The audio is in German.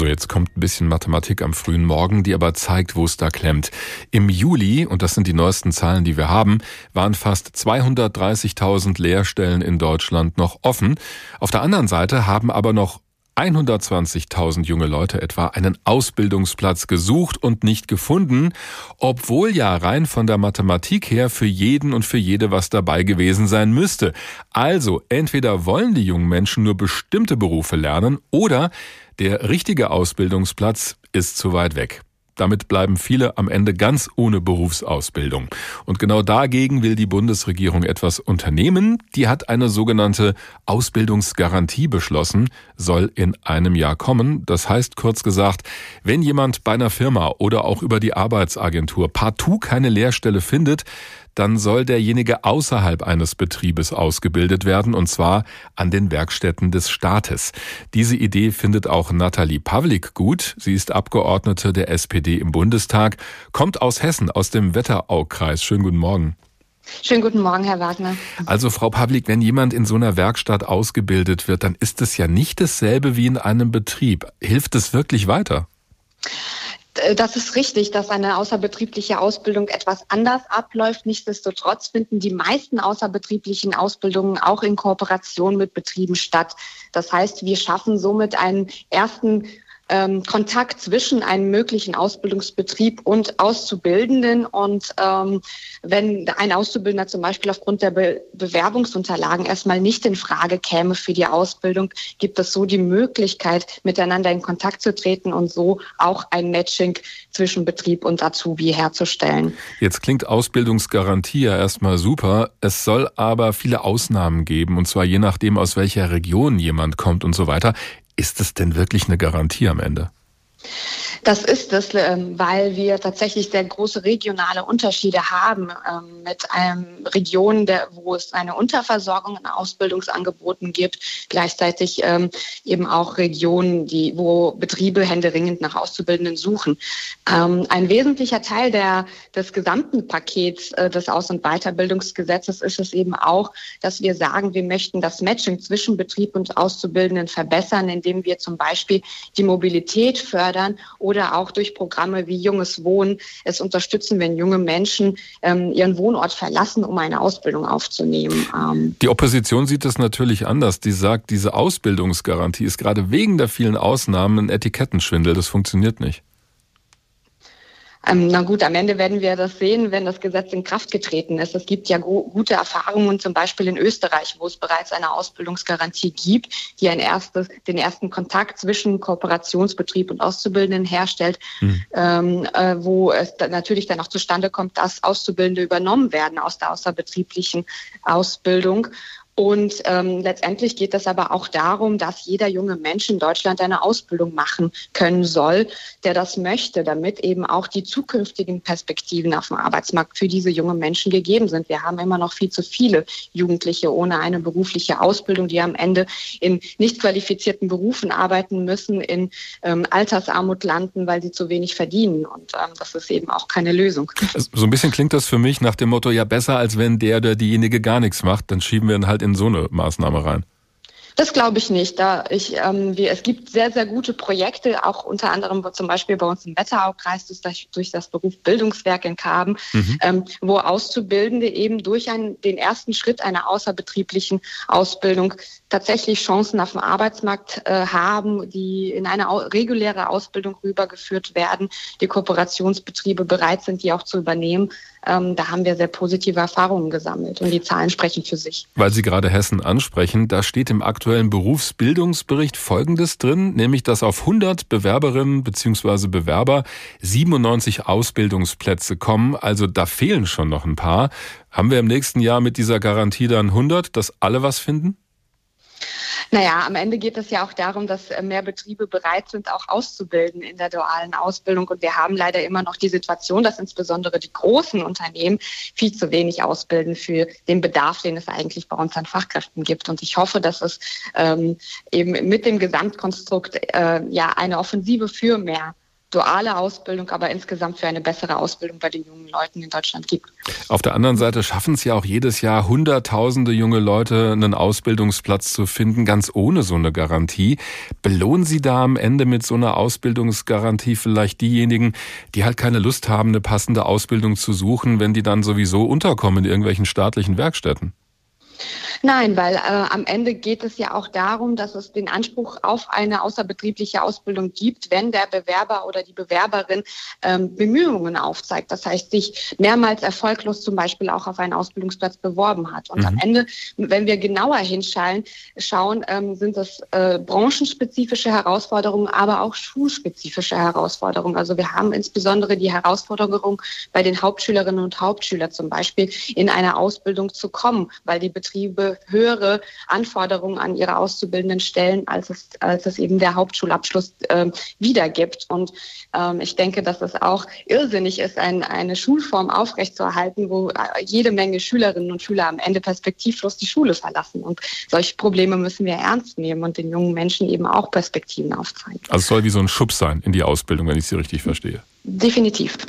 So, jetzt kommt ein bisschen Mathematik am frühen Morgen, die aber zeigt, wo es da klemmt. Im Juli, und das sind die neuesten Zahlen, die wir haben, waren fast 230.000 Lehrstellen in Deutschland noch offen. Auf der anderen Seite haben aber noch 120.000 junge Leute etwa einen Ausbildungsplatz gesucht und nicht gefunden, obwohl ja rein von der Mathematik her für jeden und für jede was dabei gewesen sein müsste. Also entweder wollen die jungen Menschen nur bestimmte Berufe lernen oder der richtige Ausbildungsplatz ist zu weit weg. Damit bleiben viele am Ende ganz ohne Berufsausbildung. Und genau dagegen will die Bundesregierung etwas unternehmen. Die hat eine sogenannte Ausbildungsgarantie beschlossen, soll in einem Jahr kommen. Das heißt kurz gesagt, wenn jemand bei einer Firma oder auch über die Arbeitsagentur partout keine Lehrstelle findet, dann soll derjenige außerhalb eines Betriebes ausgebildet werden, und zwar an den Werkstätten des Staates. Diese Idee findet auch Nathalie Pavlik gut. Sie ist Abgeordnete der SPD im Bundestag, kommt aus Hessen, aus dem Wetteraukreis. Schönen guten Morgen. Schönen guten Morgen, Herr Wagner. Also, Frau Pavlik, wenn jemand in so einer Werkstatt ausgebildet wird, dann ist es ja nicht dasselbe wie in einem Betrieb. Hilft es wirklich weiter? Äh, das ist richtig, dass eine außerbetriebliche Ausbildung etwas anders abläuft. Nichtsdestotrotz finden die meisten außerbetrieblichen Ausbildungen auch in Kooperation mit Betrieben statt. Das heißt, wir schaffen somit einen ersten ähm, Kontakt zwischen einem möglichen Ausbildungsbetrieb und Auszubildenden. Und ähm, wenn ein Auszubildender zum Beispiel aufgrund der Be Bewerbungsunterlagen erstmal nicht in Frage käme für die Ausbildung, gibt es so die Möglichkeit, miteinander in Kontakt zu treten und so auch ein Matching zwischen Betrieb und Azubi herzustellen. Jetzt klingt Ausbildungsgarantie ja erstmal super. Es soll aber viele Ausnahmen geben, und zwar je nachdem, aus welcher Region jemand kommt und so weiter. Ist es denn wirklich eine Garantie am Ende? Das ist es, ähm, weil wir tatsächlich sehr große regionale Unterschiede haben ähm, mit einem Regionen, wo es eine Unterversorgung an Ausbildungsangeboten gibt, gleichzeitig ähm, eben auch Regionen, die, wo Betriebe händeringend nach Auszubildenden suchen. Ein wesentlicher Teil der, des gesamten Pakets äh, des Aus- und Weiterbildungsgesetzes ist es eben auch, dass wir sagen, wir möchten das Matching zwischen Betrieb und Auszubildenden verbessern, indem wir zum Beispiel die Mobilität fördern oder auch durch Programme wie Junges Wohnen es unterstützen, wenn junge Menschen ähm, ihren Wohnort verlassen, um eine Ausbildung aufzunehmen. Ähm die Opposition sieht das natürlich anders. Die sagt, diese Ausbildungsgarantie ist gerade wegen der vielen Ausnahmen ein Etikettenschwindel. Das funktioniert nicht. Ähm, na gut, am Ende werden wir das sehen, wenn das Gesetz in Kraft getreten ist. Es gibt ja gute Erfahrungen, zum Beispiel in Österreich, wo es bereits eine Ausbildungsgarantie gibt, die ein erstes, den ersten Kontakt zwischen Kooperationsbetrieb und Auszubildenden herstellt, mhm. ähm, äh, wo es dann natürlich dann auch zustande kommt, dass Auszubildende übernommen werden aus der außerbetrieblichen Ausbildung. Und ähm, letztendlich geht es aber auch darum, dass jeder junge Mensch in Deutschland eine Ausbildung machen können soll, der das möchte, damit eben auch die zukünftigen Perspektiven auf dem Arbeitsmarkt für diese jungen Menschen gegeben sind. Wir haben immer noch viel zu viele Jugendliche ohne eine berufliche Ausbildung, die am Ende in nicht qualifizierten Berufen arbeiten müssen, in ähm, Altersarmut landen, weil sie zu wenig verdienen. Und ähm, das ist eben auch keine Lösung. So ein bisschen klingt das für mich nach dem Motto, ja besser als wenn der oder diejenige gar nichts macht, dann schieben wir ihn halt in in so eine Maßnahme rein? Das glaube ich nicht. Da ich, ähm, wir, es gibt sehr, sehr gute Projekte, auch unter anderem zum Beispiel bei uns im Wetteraukreis durch, durch das Beruf Bildungswerk in Karben, mhm. ähm, wo Auszubildende eben durch ein, den ersten Schritt einer außerbetrieblichen Ausbildung tatsächlich Chancen auf dem Arbeitsmarkt äh, haben, die in eine au reguläre Ausbildung rübergeführt werden, die Kooperationsbetriebe bereit sind, die auch zu übernehmen. Ähm, da haben wir sehr positive Erfahrungen gesammelt und die Zahlen sprechen für sich. Weil Sie gerade Hessen ansprechen, da steht im aktuellen Berufsbildungsbericht Folgendes drin, nämlich dass auf 100 Bewerberinnen bzw. Bewerber 97 Ausbildungsplätze kommen. Also da fehlen schon noch ein paar. Haben wir im nächsten Jahr mit dieser Garantie dann 100, dass alle was finden? Naja, am Ende geht es ja auch darum, dass äh, mehr Betriebe bereit sind, auch auszubilden in der dualen Ausbildung. Und wir haben leider immer noch die Situation, dass insbesondere die großen Unternehmen viel zu wenig ausbilden für den Bedarf, den es eigentlich bei uns an Fachkräften gibt. Und ich hoffe, dass es ähm, eben mit dem Gesamtkonstrukt äh, ja eine Offensive für mehr duale Ausbildung, aber insgesamt für eine bessere Ausbildung bei den jungen Leuten in Deutschland gibt. Auf der anderen Seite schaffen es ja auch jedes Jahr Hunderttausende junge Leute, einen Ausbildungsplatz zu finden, ganz ohne so eine Garantie. Belohnen Sie da am Ende mit so einer Ausbildungsgarantie vielleicht diejenigen, die halt keine Lust haben, eine passende Ausbildung zu suchen, wenn die dann sowieso unterkommen in irgendwelchen staatlichen Werkstätten? Nein, weil äh, am Ende geht es ja auch darum, dass es den Anspruch auf eine außerbetriebliche Ausbildung gibt, wenn der Bewerber oder die Bewerberin ähm, Bemühungen aufzeigt. Das heißt, sich mehrmals erfolglos zum Beispiel auch auf einen Ausbildungsplatz beworben hat. Und mhm. am Ende, wenn wir genauer hinschauen, schauen, ähm, sind das äh, branchenspezifische Herausforderungen, aber auch schulspezifische Herausforderungen. Also wir haben insbesondere die Herausforderung bei den Hauptschülerinnen und Hauptschülern zum Beispiel in eine Ausbildung zu kommen, weil die Betriebe höhere Anforderungen an ihre Auszubildenden stellen, als es, als es eben der Hauptschulabschluss äh, wiedergibt. Und ähm, ich denke, dass es auch irrsinnig ist, ein, eine Schulform aufrechtzuerhalten, wo äh, jede Menge Schülerinnen und Schüler am Ende perspektivlos die Schule verlassen. Und solche Probleme müssen wir ernst nehmen und den jungen Menschen eben auch Perspektiven aufzeigen. Also es soll wie so ein Schub sein in die Ausbildung, wenn ich Sie richtig verstehe. Definitiv.